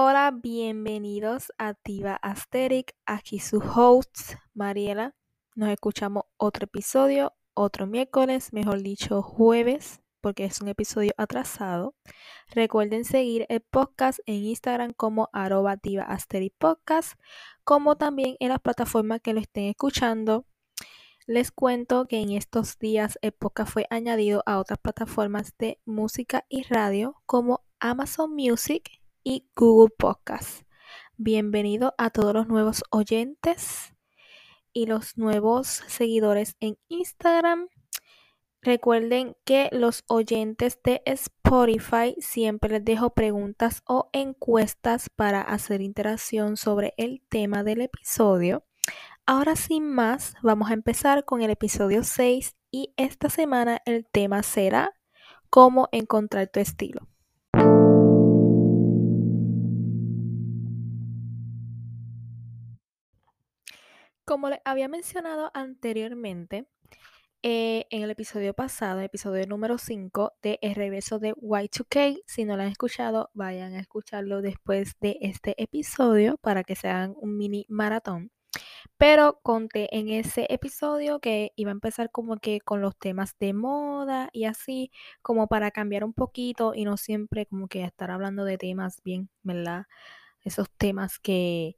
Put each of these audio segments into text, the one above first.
Hola, bienvenidos a Diva Asteric. Aquí su host, Mariela. Nos escuchamos otro episodio, otro miércoles, mejor dicho, jueves, porque es un episodio atrasado. Recuerden seguir el podcast en Instagram como arroba Diva Podcast, como también en las plataformas que lo estén escuchando. Les cuento que en estos días podcast fue añadido a otras plataformas de música y radio como Amazon Music y Google Podcast. Bienvenido a todos los nuevos oyentes y los nuevos seguidores en Instagram. Recuerden que los oyentes de Spotify siempre les dejo preguntas o encuestas para hacer interacción sobre el tema del episodio. Ahora sin más, vamos a empezar con el episodio 6 y esta semana el tema será cómo encontrar tu estilo. Como les había mencionado anteriormente, eh, en el episodio pasado, episodio número 5 de El regreso de Y2K, si no lo han escuchado, vayan a escucharlo después de este episodio para que se hagan un mini maratón. Pero conté en ese episodio que iba a empezar como que con los temas de moda y así, como para cambiar un poquito y no siempre como que estar hablando de temas bien, ¿verdad? Esos temas que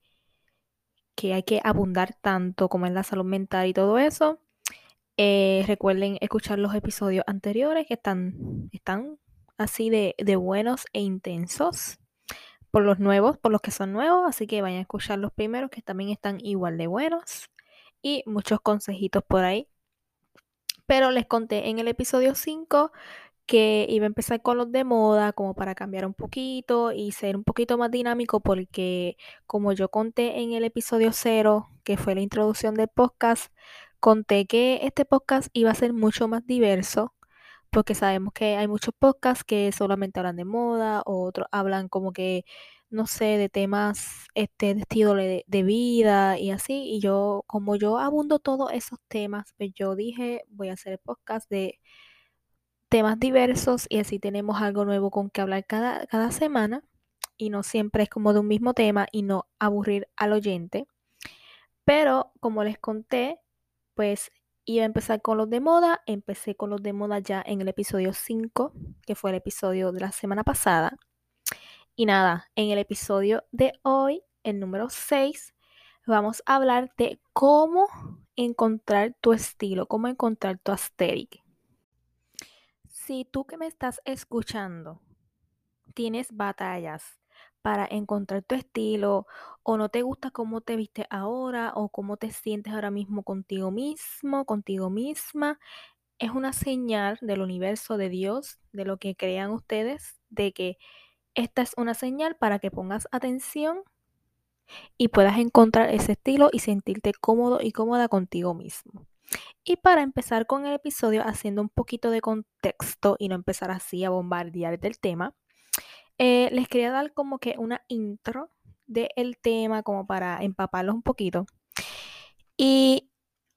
que hay que abundar tanto como en la salud mental y todo eso. Eh, recuerden escuchar los episodios anteriores que están, están así de, de, buenos e intensos. Por los nuevos, por los que son nuevos. Así que vayan a escuchar los primeros que también están igual de buenos. Y muchos consejitos por ahí. Pero les conté en el episodio 5 que iba a empezar con los de moda como para cambiar un poquito y ser un poquito más dinámico porque como yo conté en el episodio 0, que fue la introducción del podcast, conté que este podcast iba a ser mucho más diverso porque sabemos que hay muchos podcasts que solamente hablan de moda o otros hablan como que no sé, de temas este, de estilo de, de, vida y así. Y yo, como yo abundo todos esos temas, pues yo dije, voy a hacer el podcast de temas diversos y así tenemos algo nuevo con que hablar cada, cada semana y no siempre es como de un mismo tema y no aburrir al oyente. Pero como les conté, pues iba a empezar con los de moda. Empecé con los de moda ya en el episodio 5, que fue el episodio de la semana pasada. Y nada, en el episodio de hoy, el número 6, vamos a hablar de cómo encontrar tu estilo, cómo encontrar tu aesthetic. Si tú que me estás escuchando tienes batallas para encontrar tu estilo o no te gusta cómo te viste ahora o cómo te sientes ahora mismo contigo mismo, contigo misma, es una señal del universo de Dios, de lo que crean ustedes, de que esta es una señal para que pongas atención y puedas encontrar ese estilo y sentirte cómodo y cómoda contigo mismo. Y para empezar con el episodio, haciendo un poquito de contexto y no empezar así a bombardear del tema, eh, les quería dar como que una intro del tema, como para empaparlos un poquito. Y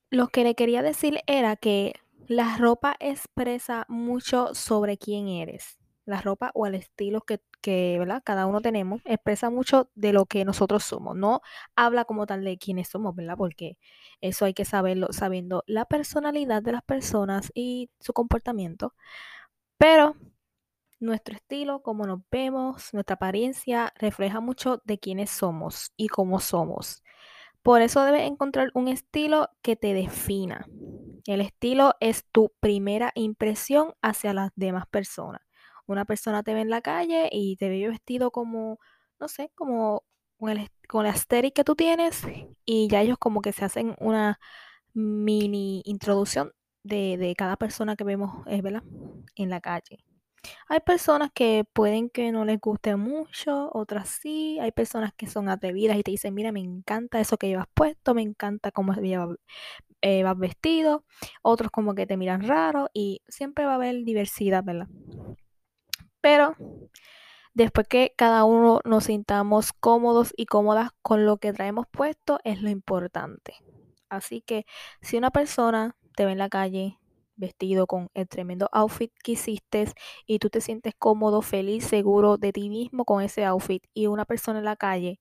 lo que le quería decir era que la ropa expresa mucho sobre quién eres. La ropa o el estilo que que ¿verdad? cada uno tenemos, expresa mucho de lo que nosotros somos. No habla como tal de quiénes somos, ¿verdad? Porque eso hay que saberlo, sabiendo la personalidad de las personas y su comportamiento. Pero nuestro estilo, como nos vemos, nuestra apariencia, refleja mucho de quiénes somos y cómo somos. Por eso debes encontrar un estilo que te defina. El estilo es tu primera impresión hacia las demás personas una persona te ve en la calle y te ve vestido como, no sé, como con el, con que tú tienes y ya ellos como que se hacen una mini introducción de, cada persona que vemos, eh, ¿verdad? En la calle. Hay personas que pueden que no les guste mucho, otras sí. Hay personas que son atrevidas y te dicen, mira, me encanta eso que llevas puesto, me encanta cómo llevas, eh, vas vestido. Otros como que te miran raro y siempre va a haber diversidad, ¿verdad? Pero después que cada uno nos sintamos cómodos y cómodas con lo que traemos puesto es lo importante. Así que si una persona te ve en la calle vestido con el tremendo outfit que hiciste y tú te sientes cómodo, feliz, seguro de ti mismo con ese outfit y una persona en la calle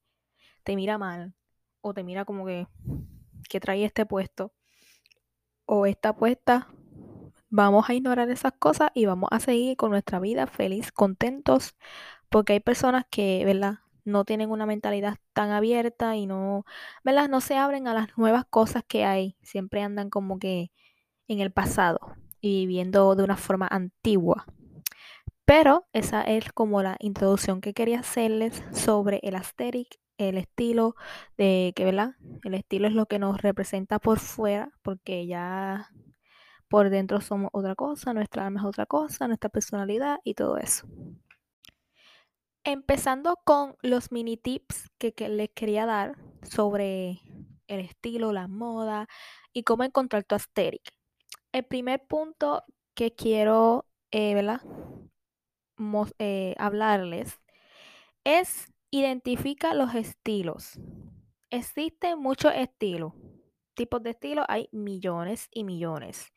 te mira mal o te mira como que, que trae este puesto o esta puesta, vamos a ignorar esas cosas y vamos a seguir con nuestra vida feliz, contentos, porque hay personas que, ¿verdad? No tienen una mentalidad tan abierta y no, ¿verdad? No se abren a las nuevas cosas que hay. Siempre andan como que en el pasado y viviendo de una forma antigua. Pero esa es como la introducción que quería hacerles sobre el aesthetic, el estilo de que, ¿verdad? El estilo es lo que nos representa por fuera, porque ya por dentro somos otra cosa, nuestra alma es otra cosa, nuestra personalidad y todo eso. Empezando con los mini tips que, les quería dar sobre el estilo, la moda y cómo encontrar tu aesthetic. El primer punto que quiero, eh. Eh, hablarles es identifica los estilos. Existen muchos estilos. Tipos de estilos hay millones y millones.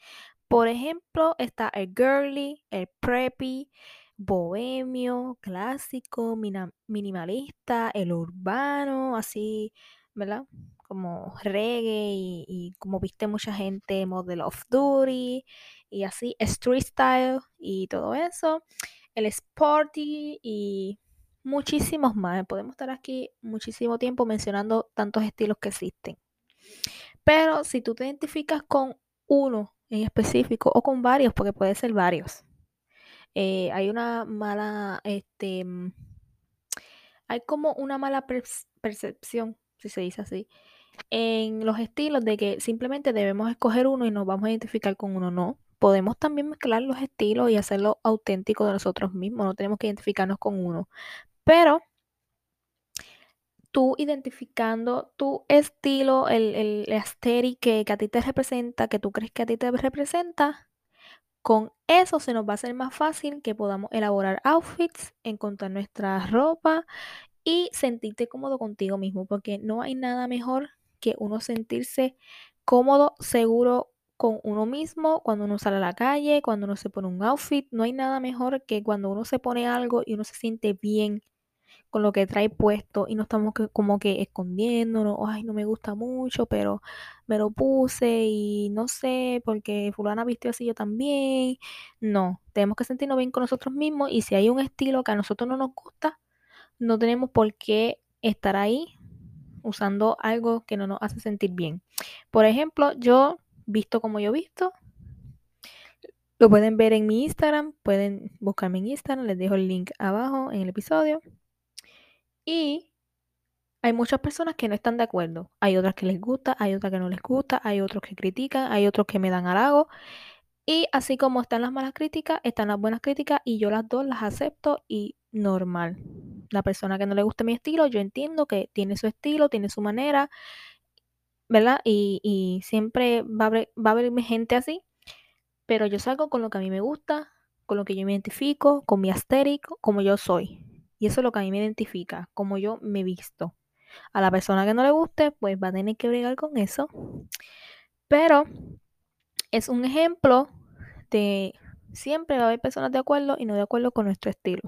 Por ejemplo, está el girly, el preppy, bohemio, clásico, minimalista, el urbano, así, ¿verdad? Como reggae y, como viste mucha gente, model of duty y así, street style y todo eso, el sporty y muchísimos más. Podemos estar aquí muchísimo tiempo mencionando tantos estilos que existen. Pero si tú te identificas con uno en específico o con varios, porque puede ser varios, eh, hay una mala, este, hay como una mala percepción, si se dice así, en los estilos de que simplemente debemos escoger uno y nos vamos a identificar con uno. No, podemos también mezclar los estilos y hacerlo auténtico de nosotros mismos, no tenemos que identificarnos con uno. Pero tú identificando tu estilo, el, el que, que, a ti te representa, que tú crees que a ti te representa, con eso se nos va a hacer más fácil que podamos elaborar outfits, encontrar nuestra ropa y sentirte cómodo contigo mismo, porque no hay nada mejor que uno sentirse cómodo, seguro con uno mismo cuando uno sale a la calle, cuando uno se pone un outfit. No hay nada mejor que cuando uno se pone algo y uno se siente bien con lo que trae puesto y no estamos como que escondiéndonos, ay, no me gusta mucho, pero me lo puse y no sé, porque fulana vistió así yo también. No, tenemos que sentirnos bien con nosotros mismos y si hay un estilo que a nosotros no nos gusta, no tenemos por qué estar ahí usando algo que no nos hace sentir bien. Por ejemplo, yo visto como yo visto, lo pueden ver en mi Instagram, pueden buscarme en Instagram, les dejo el link abajo en el episodio. Y hay muchas personas que no están de acuerdo. Hay otras que les gusta, hay otras que no les gusta, hay otros que critican, hay otros que me dan halago. Y así como están las malas críticas, están las buenas críticas y yo las dos las acepto y normal. La persona que no le gusta mi estilo, yo entiendo que tiene su estilo, tiene su manera, ¿verdad? Y, siempre va a, haber, va a haber gente así, pero yo salgo con lo que a mí me gusta, con lo que yo me identifico, con mi astérico, como yo soy. Y eso es lo que a mí me identifica, como yo me visto. A la persona que no le guste, pues va a tener que bregar con eso. Pero es un ejemplo de siempre va a haber personas de acuerdo y no de acuerdo con nuestro estilo.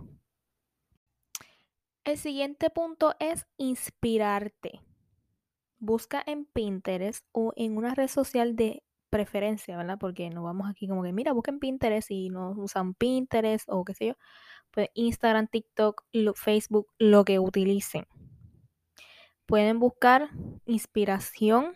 El siguiente punto es inspirarte. Busca en Pinterest o en una red social de preferencia, ¿verdad? Porque no vamos aquí como que, mira, busca en Pinterest y no usan Pinterest o qué sé yo. Pues, Instagram, TikTok, Facebook, lo que utilicen. Pueden buscar inspiración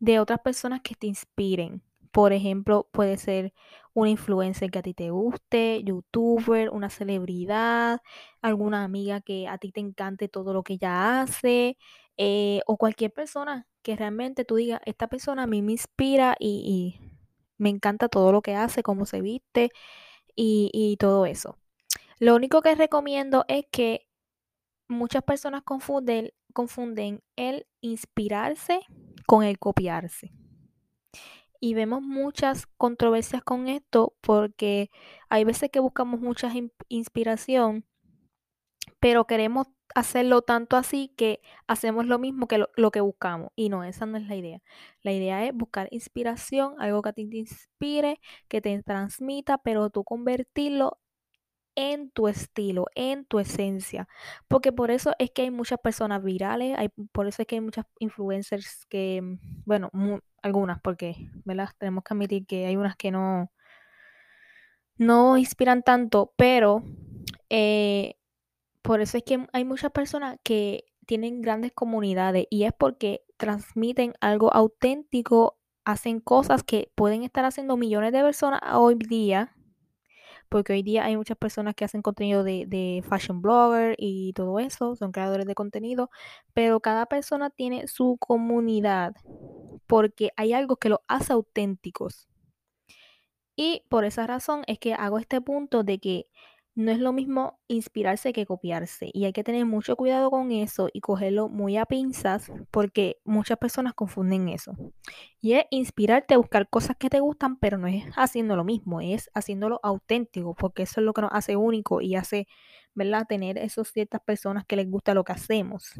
de otras personas que te inspiren. Por ejemplo, puede ser una influencer que a ti te guste, youtuber, una celebridad, alguna amiga que a ti te encante todo lo que ella hace, eh, o cualquier persona que realmente tú digas, esta persona a mí me inspira y, y me encanta todo lo que hace, cómo se viste, y, todo eso. Lo único que recomiendo es que muchas personas confunden, confunden el inspirarse con el copiarse. Y vemos muchas controversias con esto porque hay veces que buscamos mucha inspiración, pero queremos hacerlo tanto así que hacemos lo mismo que lo, que buscamos. Y no, esa no es la idea. La idea es buscar inspiración, algo que a ti te inspire, que te transmita, pero tú convertirlo en tu estilo, en tu esencia. Porque por eso es que hay muchas personas virales, hay, por eso es que hay muchas influencers que, mm, bueno, algunas, porque, ¿verdad? Tenemos que admitir que hay unas que no, no inspiran tanto, pero eh, por eso es que hay muchas personas que tienen grandes comunidades y es porque transmiten algo auténtico, hacen cosas que pueden estar haciendo millones de personas hoy día, porque hoy día hay muchas personas que hacen contenido de, fashion blogger y todo eso, son creadores de contenido, pero cada persona tiene su comunidad porque hay algo que lo hace auténticos. Y por esa razón es que hago este punto de que no es lo mismo inspirarse que copiarse. Y hay que tener mucho cuidado con eso y cogerlo muy a pinzas porque muchas personas confunden eso. Y es inspirarte a buscar cosas que te gustan, pero no es haciendo lo mismo, es haciéndolo auténtico, porque eso es lo que nos hace único y hace, ¿verdad? Tener esas ciertas personas que les gusta lo que hacemos.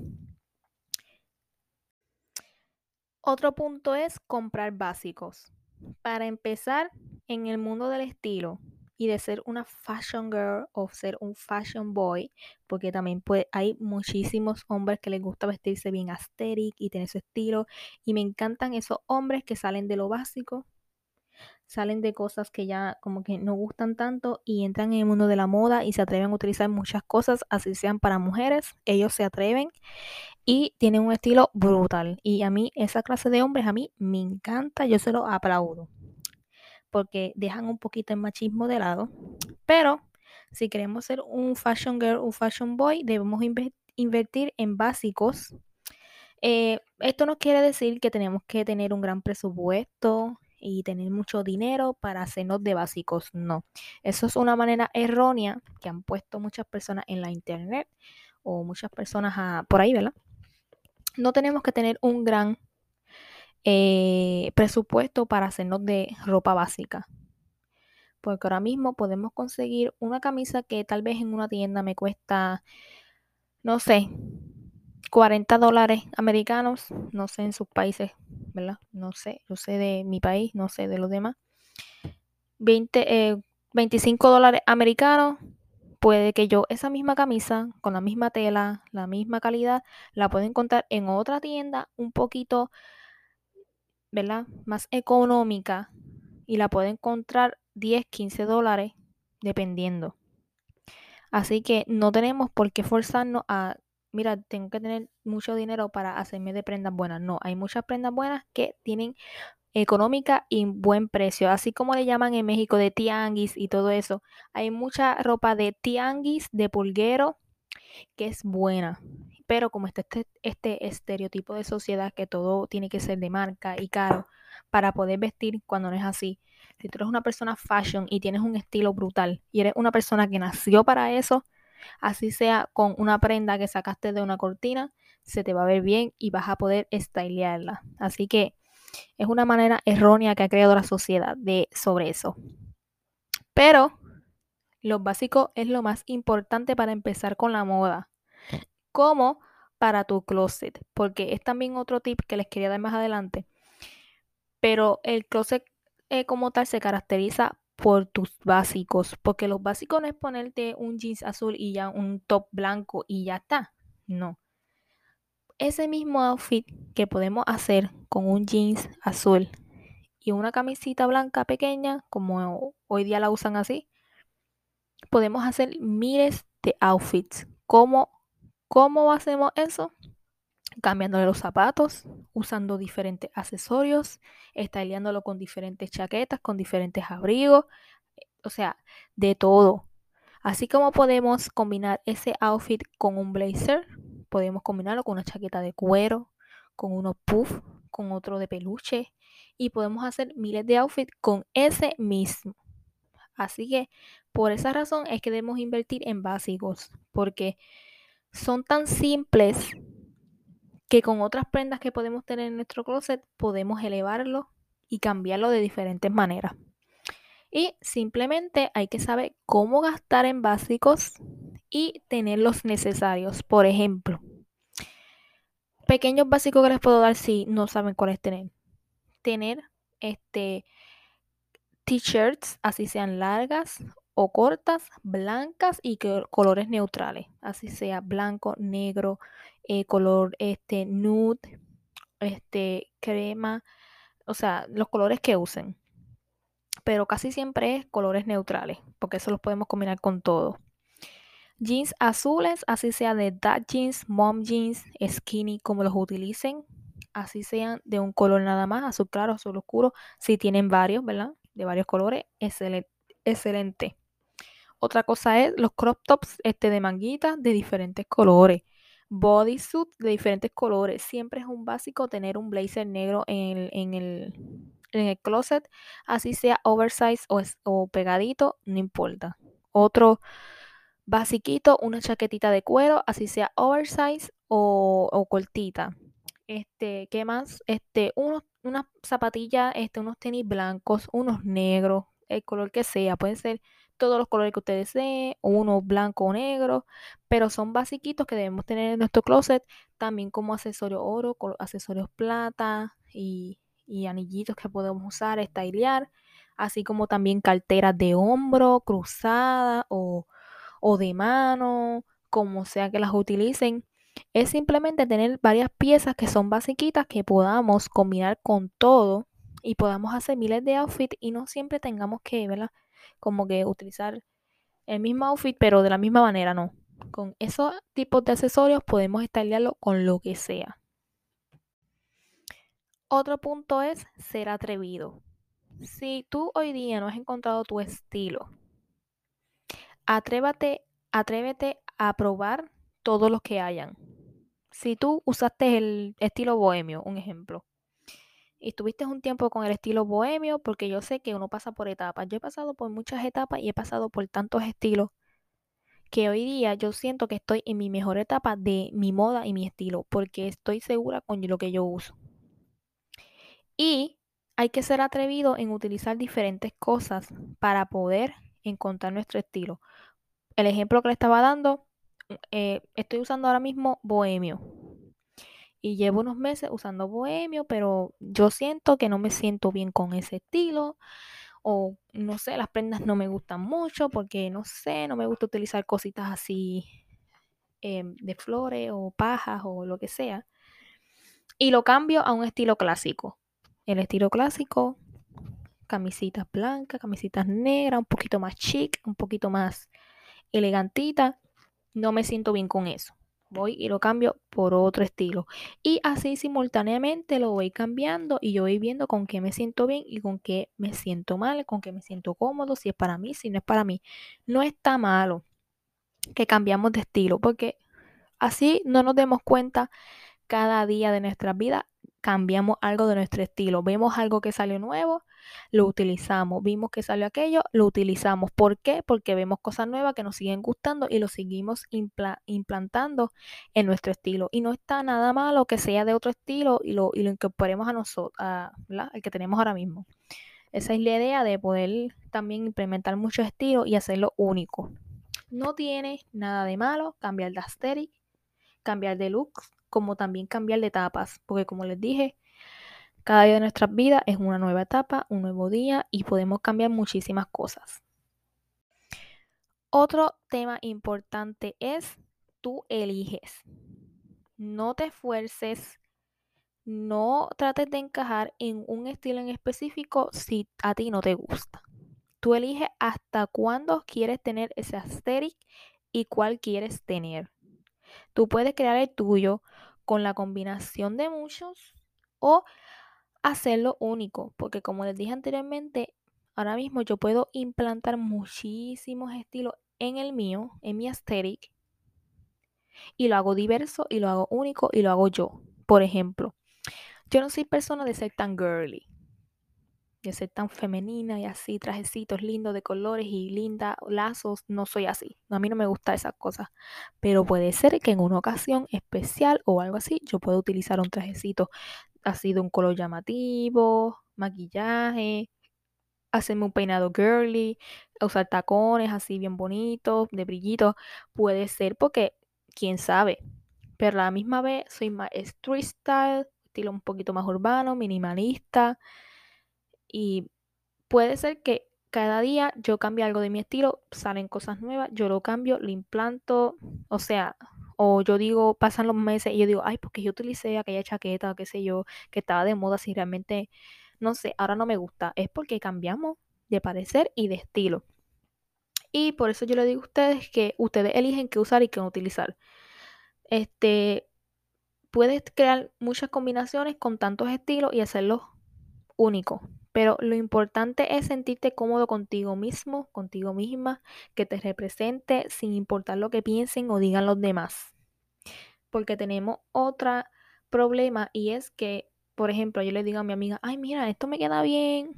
Otro punto es comprar básicos. Para empezar, en el mundo del estilo, y de ser una fashion girl o ser un fashion boy, porque también hay muchísimos hombres que les gusta vestirse bien aesthetic y tener su estilo, y me encantan esos hombres que salen de lo básico, salen de cosas que ya como que no gustan tanto y entran en el mundo de la moda y se atreven a utilizar muchas cosas, así sean para mujeres, ellos se atreven y tienen un estilo brutal. Y a mí esa clase de hombres a mí me encanta, yo se lo aplaudo porque dejan un poquito el machismo de lado. Pero si queremos ser un fashion girl, un fashion boy, debemos invertir en básicos. Eh, esto no quiere decir que tenemos que tener un gran presupuesto y tener mucho dinero para hacernos de básicos. No, eso es una manera errónea que han puesto muchas personas en la internet o muchas personas por ahí, ¿verdad? No tenemos que tener un gran eh, presupuesto para hacernos de ropa básica. Porque ahora mismo podemos conseguir una camisa que tal vez en una tienda me cuesta, no sé, 40 dólares americanos, no sé en sus países, ¿verdad? No sé, yo sé de mi país, no sé de los demás. 20, 25 eh, dólares americanos, puede que yo esa misma camisa, con la misma tela, la misma calidad, la pueda encontrar en otra tienda un poquito ¿verdad? Más económica y la puede encontrar 10, 15 dólares dependiendo. Así que no tenemos por qué forzarnos a, mira, tengo que tener mucho dinero para hacerme de prendas buenas. No, hay muchas prendas buenas que tienen económica y buen precio, así como le llaman en México de tianguis y todo eso. Hay mucha ropa de tianguis, de pulguero, que es buena pero como está este, este estereotipo de sociedad que todo tiene que ser de marca y caro para poder vestir cuando no es así. Si tú eres una persona fashion y tienes un estilo brutal y eres una persona que nació para eso, así sea con una prenda que sacaste de una cortina, se te va a ver bien y vas a poder stylearla. Así que es una manera errónea que ha creado la sociedad de sobre eso. Pero lo básico es lo más importante para empezar con la moda como para tu closet, porque es también otro tip que les quería dar más adelante. Pero el closet eh, como tal se caracteriza por tus básicos, porque los básicos no es ponerte un jeans azul y ya un top blanco y ya está. No. Ese mismo outfit que podemos hacer con un jeans azul y una camisita blanca pequeña, como hoy día la usan así, podemos hacer miles de outfits como ¿Cómo hacemos eso? Cambiándole los zapatos, usando diferentes accesorios, estileándolo con diferentes chaquetas, con diferentes abrigos, o sea, de todo. Así como podemos combinar ese outfit con un blazer, podemos combinarlo con una chaqueta de cuero, con unos puff, con otro de peluche y podemos hacer miles de outfits con ese mismo. Así que por esa razón es que debemos invertir en básicos, porque son tan simples que con otras prendas que podemos tener en nuestro closet podemos elevarlo y cambiarlo de diferentes maneras. Y simplemente hay que saber cómo gastar en básicos y tener los necesarios. Por ejemplo, pequeños básicos que les puedo dar si no saben cuál es tener. Tener este t-shirts, así sean largas o cortas, blancas y colores neutrales, así sea blanco, negro, eh, color este nude, este crema, o sea, los colores que usen. Pero casi siempre es colores neutrales, porque eso los podemos combinar con todo. Jeans azules, así sea de dad jeans, mom jeans, skinny, como los utilicen. Así sean de un color nada más, azul claro, azul oscuro. Si tienen varios, ¿verdad? De varios colores, excelente. excelente. Otra cosa es los crop tops este, de manguitas de diferentes colores. Bodysuit de diferentes colores. Siempre es un básico tener un blazer negro en el, en el, en el closet. Así sea oversize o, o pegadito, no importa. Otro basiquito, una chaquetita de cuero, así sea oversize o, o cortita. Este, ¿qué más? Este, unos, unas zapatillas, este, unos tenis blancos, unos negros, el color que sea, pueden ser todos los colores que ustedes deseen, uno blanco o negro, pero son basiquitos que debemos tener en nuestro closet, también como accesorios oro, accesorios plata y, y anillitos que podemos usar, estilear, así como también carteras de hombro, cruzada o o de mano, como sea que las utilicen. Es simplemente tener varias piezas que son basiquitas que podamos combinar con todo y podamos hacer miles de outfits y no siempre tengamos que, ¿verdad? Como que utilizar el mismo outfit, pero de la misma manera, no. Con esos tipos de accesorios podemos estallarlo con lo que sea. Otro punto es ser atrevido. Si tú hoy día no has encontrado tu estilo, Atrévate, atrévete a probar todos los que hayan. Si tú usaste el estilo bohemio, un ejemplo, y estuviste un tiempo con el estilo bohemio, porque yo sé que uno pasa por etapas. Yo he pasado por muchas etapas y he pasado por tantos estilos que hoy día yo siento que estoy en mi mejor etapa de mi moda y mi estilo, porque estoy segura con lo que yo uso. Y hay que ser atrevido en utilizar diferentes cosas para poder encontrar nuestro estilo. El ejemplo que le estaba dando, eh, estoy usando ahora mismo Bohemio. Y llevo unos meses usando Bohemio, pero yo siento que no me siento bien con ese estilo. O no sé, las prendas no me gustan mucho porque no sé, no me gusta utilizar cositas así em, de flores o pajas o lo que sea. Y lo cambio a un estilo clásico. El estilo clásico camisitas blancas, camisitas negras, un poquito más chic, un poquito más elegantita. No me siento bien con eso. Voy y lo cambio por otro estilo. Y así simultáneamente lo voy cambiando y yo voy viendo con qué me siento bien y con qué me siento mal, con qué me siento cómodo, si es para mí, si no es para mí. No está malo que cambiamos de estilo porque así no nos demos cuenta cada día de nuestra vida cambiamos algo de nuestro estilo. Vemos algo que salió nuevo, lo utilizamos. Vimos que salió aquello, lo utilizamos. ¿Por qué? Porque vemos cosas nuevas que nos siguen gustando y lo seguimos implantando en nuestro estilo. Y no está nada malo que sea de otro estilo y lo, y lo incorporemos a nosotros, el que tenemos ahora mismo. Esa es la idea de poder también implementar muchos estilos y hacerlo único. No tiene nada de malo cambiar de aesthetic, cambiar de looks, como también cambiar de etapas, porque como les dije, cada día de nuestras vidas es una nueva etapa, un nuevo día y podemos cambiar muchísimas cosas. Otro tema importante es tú eliges. No te esfuerces, no trates de encajar en un estilo en específico si a ti no te gusta. Tú eliges hasta cuándo quieres tener ese aesthetic y cuál quieres tener. Tú puedes crear el tuyo con la combinación de muchos o hacerlo único, porque como les dije anteriormente, ahora mismo yo puedo implantar muchísimos estilos en el mío, en mi aesthetic, y lo hago diverso y lo hago único y lo hago yo. Por ejemplo, yo no soy persona de ser tan girly de ser tan femenina y así, trajecitos lindos de colores y linda, lazos, no soy así. A mí no me gusta esas cosas. Pero puede ser que en una ocasión especial o algo así, yo pueda utilizar un trajecito así de un color llamativo, maquillaje, hacerme un peinado girly, usar tacones así bien bonitos, de brillitos, puede ser porque, quién sabe. Pero a la misma vez soy más street style, estilo un poquito más urbano, minimalista. Y puede ser que cada día yo cambie algo de mi estilo, salen cosas nuevas, yo lo cambio, lo implanto, o sea, o yo digo, pasan los meses y yo digo, ay, porque yo utilicé aquella chaqueta, qué sé yo, que estaba de moda, si realmente, no sé, ahora no me gusta, es porque cambiamos de parecer y de estilo. Y por eso yo le digo a ustedes que ustedes eligen qué usar y qué no utilizar. Este, puedes crear muchas combinaciones con tantos estilos y hacerlos únicos. Pero lo importante es sentirte cómodo contigo mismo, contigo misma, que te represente sin importar lo que piensen o digan los demás. Porque tenemos otro problema y es que, por ejemplo, yo le digo a mi amiga, ay, mira, esto me queda bien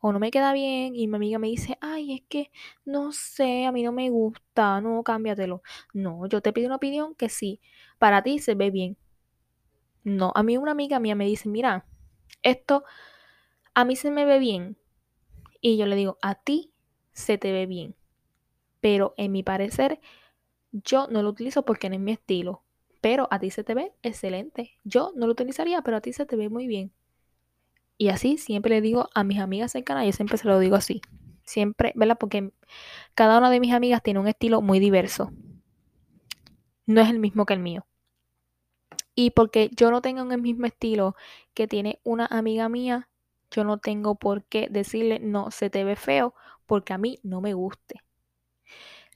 o no me queda bien y mi amiga me dice, ay, es que no sé, a mí no me gusta, no, cámbiatelo. No, yo te pido una opinión que sí, para ti se ve bien. No, a mí una amiga mía me dice, mira, esto a mí se me ve bien. Y yo le digo, a ti se te ve bien. Pero en mi parecer, yo no lo utilizo porque no es mi estilo. Pero a ti se te ve excelente. Yo no lo utilizaría, pero a ti se te ve muy bien. Y así siempre le digo a mis amigas cercanas, yo siempre se lo digo así. Siempre, ¿verdad? Porque cada una de mis amigas tiene un estilo muy diverso. No es el mismo que el mío. Y porque yo no tengo el mismo estilo que tiene una amiga mía, yo no tengo por qué decirle, no, se te ve feo, porque a mí no me guste.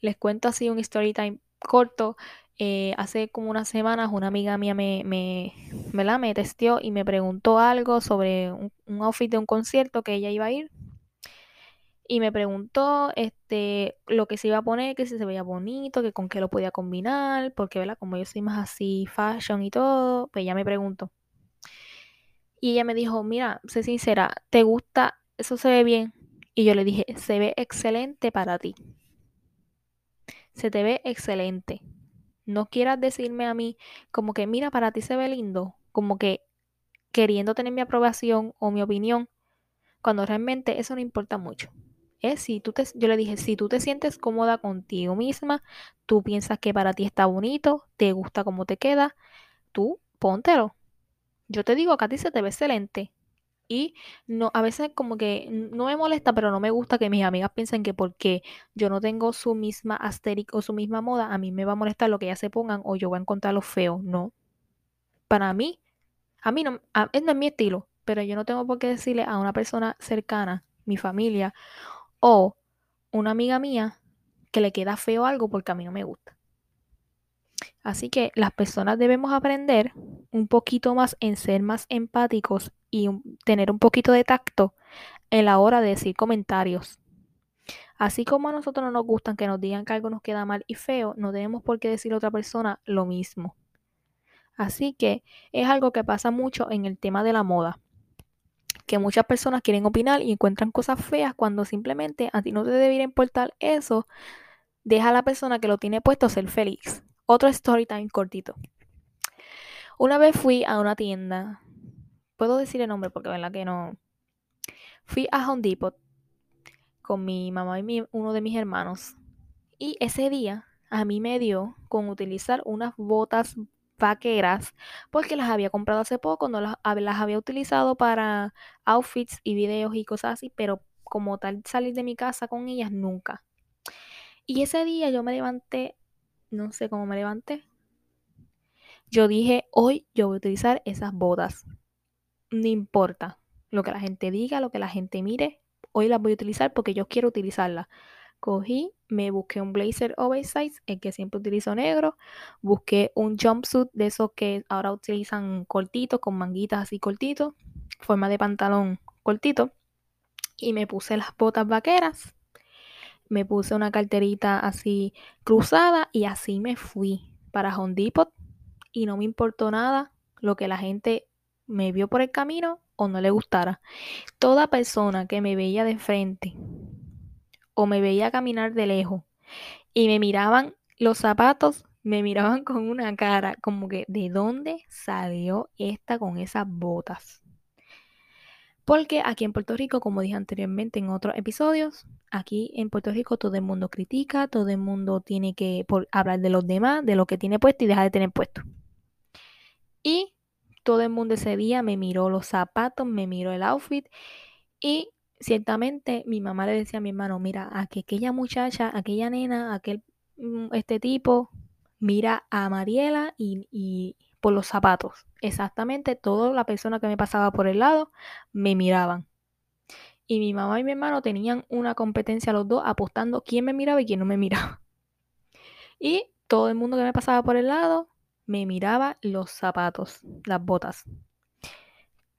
Les cuento así un story time corto. Eh, hace como unas semanas una amiga mía me, me, me, testió y me preguntó algo sobre un, un, outfit de un concierto que ella iba a ir. Y me preguntó este, lo que se iba a poner, que si se veía bonito, que con qué lo podía combinar, porque ¿verdad? como yo soy más así fashion y todo, pues ella me preguntó. Y ella me dijo, mira, sé sincera, ¿te gusta? Eso se ve bien. Y yo le dije, se ve excelente para ti. Se te ve excelente. No quieras decirme a mí como que, mira, para ti se ve lindo. Como que queriendo tener mi aprobación o mi opinión. Cuando realmente eso no importa mucho. Es si tú te, yo le dije, si tú te sientes cómoda contigo misma, tú piensas que para ti está bonito, te gusta cómo te queda, tú póntelo yo te digo que a ti se te ve excelente. Y no, a veces como que no me molesta, pero no me gusta que mis amigas piensen que porque yo no tengo su misma aesthetic o su misma moda, a mí me va a molestar lo que ellas se pongan o yo voy a encontrarlo feo. No. Para mí, a mí no, es no es mi estilo, pero yo no tengo por qué decirle a una persona cercana, mi familia, o una amiga mía, que le queda feo algo porque a mí no me gusta. Así que las personas debemos aprender un poquito más en ser más empáticos y tener un poquito de tacto en la hora de decir comentarios. Así como a nosotros no nos gustan que nos digan que algo nos queda mal y feo, no tenemos por qué decir a otra persona lo mismo. Así que es algo que pasa mucho en el tema de la moda. Que muchas personas quieren opinar y encuentran cosas feas cuando simplemente a ti no te debería importar eso. Deja a la persona que lo tiene puesto ser feliz. Otro story time cortito. Una vez fui a una tienda. Puedo decir el nombre porque verdad que no. Fui a Home Depot con mi mamá y uno de mis hermanos. Y ese día a mí me dio con utilizar unas botas vaqueras porque las había comprado hace poco, no las, las había utilizado para outfits y videos y cosas así, pero como tal salir de mi casa con ellas nunca. Y ese día yo me levanté no sé cómo me levanté. Yo dije, hoy yo voy a utilizar esas botas. No importa lo que la gente diga, lo que la gente mire, hoy las voy a utilizar porque yo quiero utilizarlas. Cogí, me busqué un blazer oversize, el que siempre utilizo negro. Busqué un jumpsuit de esos que ahora utilizan cortitos, con manguitas así cortitos, forma de pantalón cortito. Y me puse las botas vaqueras me puse una carterita así cruzada y así me fui para Home Depot y no me importó nada lo que la gente me vio por el camino o no le gustara. Toda persona que me veía de frente o me veía caminar de lejos y me miraban los zapatos, me miraban con una cara como que ¿de dónde salió esta con esas botas? Porque aquí en Puerto Rico, como dije anteriormente en otros episodios, aquí en Puerto Rico todo el mundo critica, todo el mundo tiene que hablar de los demás, de lo que tiene puesto y deja de tener puesto. Y todo el mundo ese día me miró los zapatos, me miró el outfit y ciertamente mi mamá le decía a mi hermano, mira, a que aquella muchacha, aquella nena, aquel mm, este tipo, mira a Mariela y, y por los zapatos. Exactamente, toda la persona que me pasaba por el lado me miraban. Y mi mamá y mi hermano tenían una competencia los dos apostando quién me miraba y quién no me miraba. Y todo el mundo que me pasaba por el lado me miraba los zapatos, las botas.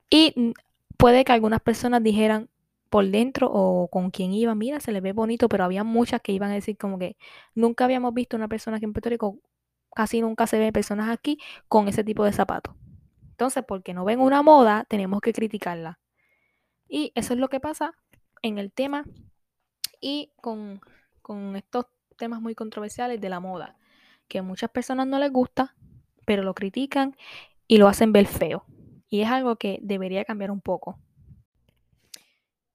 Y puede que algunas personas dijeran por dentro o con quien iba, mira, se le ve bonito, pero había muchas que iban a decir como que nunca habíamos visto una persona aquí en Puerto casi nunca se ven personas aquí con ese tipo de zapatos. Entonces, porque no ven una moda, tenemos que criticarla. Y eso es lo que pasa en el tema y con, con estos temas muy controversiales de la moda, que a muchas personas no les gusta, pero lo critican y lo hacen ver feo. Y es algo que debería cambiar un poco.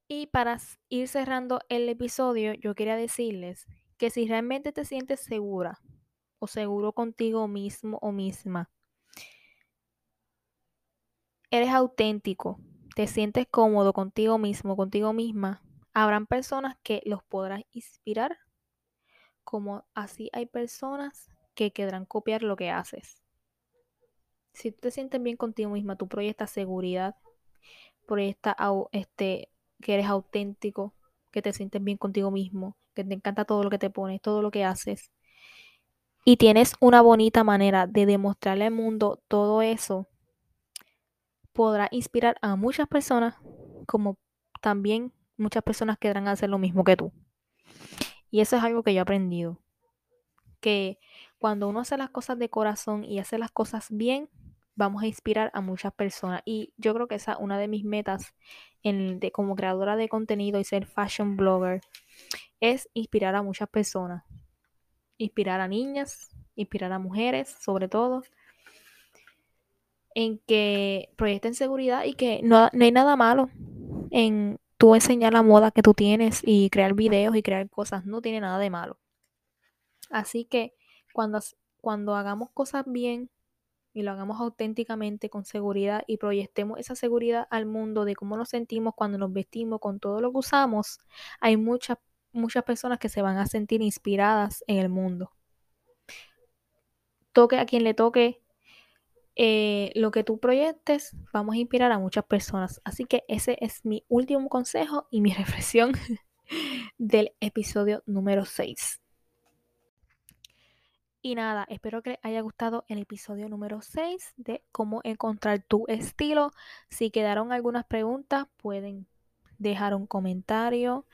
Y para ir cerrando el episodio, yo quería decirles que si realmente te sientes segura o seguro contigo mismo o misma, eres auténtico, te sientes cómodo contigo mismo, contigo misma, habrán personas que los podrás inspirar, como así hay personas que querrán copiar lo que haces si tú te sientes bien contigo misma, tú proyectas seguridad, proyectas este, que eres auténtico, que te sientes bien contigo mismo, que te encanta todo lo que te pones, todo lo que haces. Y tienes una bonita manera de demostrarle al mundo todo eso, podrá inspirar a muchas personas, como también muchas personas querrán hacer lo mismo que tú. Y eso es algo que yo he aprendido. Que cuando uno hace las cosas de corazón y hace las cosas bien, vamos a inspirar a muchas personas. Y yo creo que esa es una de mis metas en, de, como creadora de contenido y ser fashion blogger, es inspirar a muchas personas. Inspirar a niñas, inspirar a mujeres, sobre todo, en que proyecten seguridad y que no, no hay nada malo en tú enseñar la moda que tú tienes y crear videos y crear cosas. No tiene nada de malo. Así que cuando, cuando hagamos cosas bien, y lo hagamos auténticamente, con seguridad y proyectemos esa seguridad al mundo de cómo nos sentimos cuando nos vestimos con todo lo que usamos, hay muchas, muchas personas que se van a sentir inspiradas en el mundo. Toque a quien le toque eh, lo que tú proyectes, vamos a inspirar a muchas personas. Así que ese es mi último consejo y mi reflexión del episodio número 6. Y nada, espero que les haya gustado el episodio número 6 de cómo encontrar tu estilo. Si quedaron algunas preguntas, pueden dejar un comentario,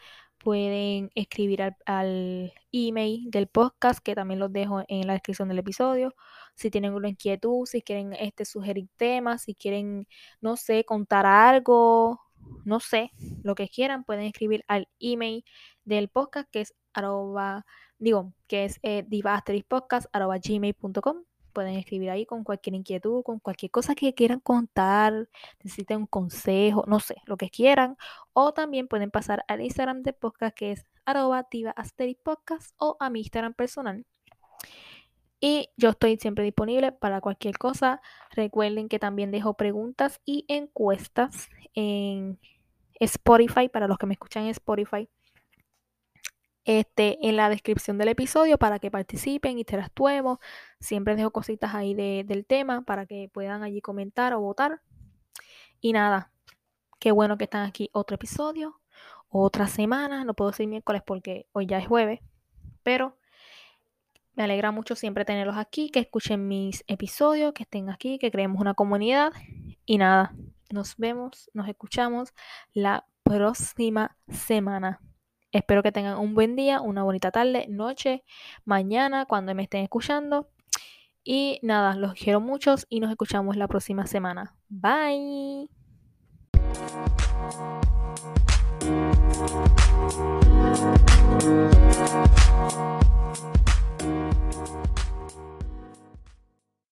pueden escribir al, email del podcast, que también los dejo en la descripción del episodio. Si tienen una inquietud, si quieren este, sugerir temas, si quieren, no sé, contar algo, no sé, lo que quieran, pueden escribir al email del podcast, que es arroba digo, que es eh, Pueden escribir ahí con cualquier inquietud, con cualquier cosa que quieran contar, necesiten un consejo, no sé, lo que quieran. O también pueden pasar al Instagram del podcast que es arroba o a mi Instagram personal. Y yo estoy siempre disponible para cualquier cosa. Recuerden que también dejo preguntas y encuestas en Spotify para los que me escuchan en Spotify este, en la descripción del episodio para que participen, interactuemos. Siempre dejo cositas ahí del tema para que puedan allí comentar o votar. Y nada, qué bueno que están aquí otro episodio, otra semana. No puedo decir miércoles porque hoy ya es jueves, pero me alegra mucho siempre tenerlos aquí, que escuchen mis episodios, que estén aquí, que creemos una comunidad. Y nada, nos vemos, nos escuchamos la próxima semana. Espero que tengan un buen día, una bonita tarde, noche, mañana, cuando me estén escuchando. Y nada, los quiero muchos y nos escuchamos la próxima semana. Bye.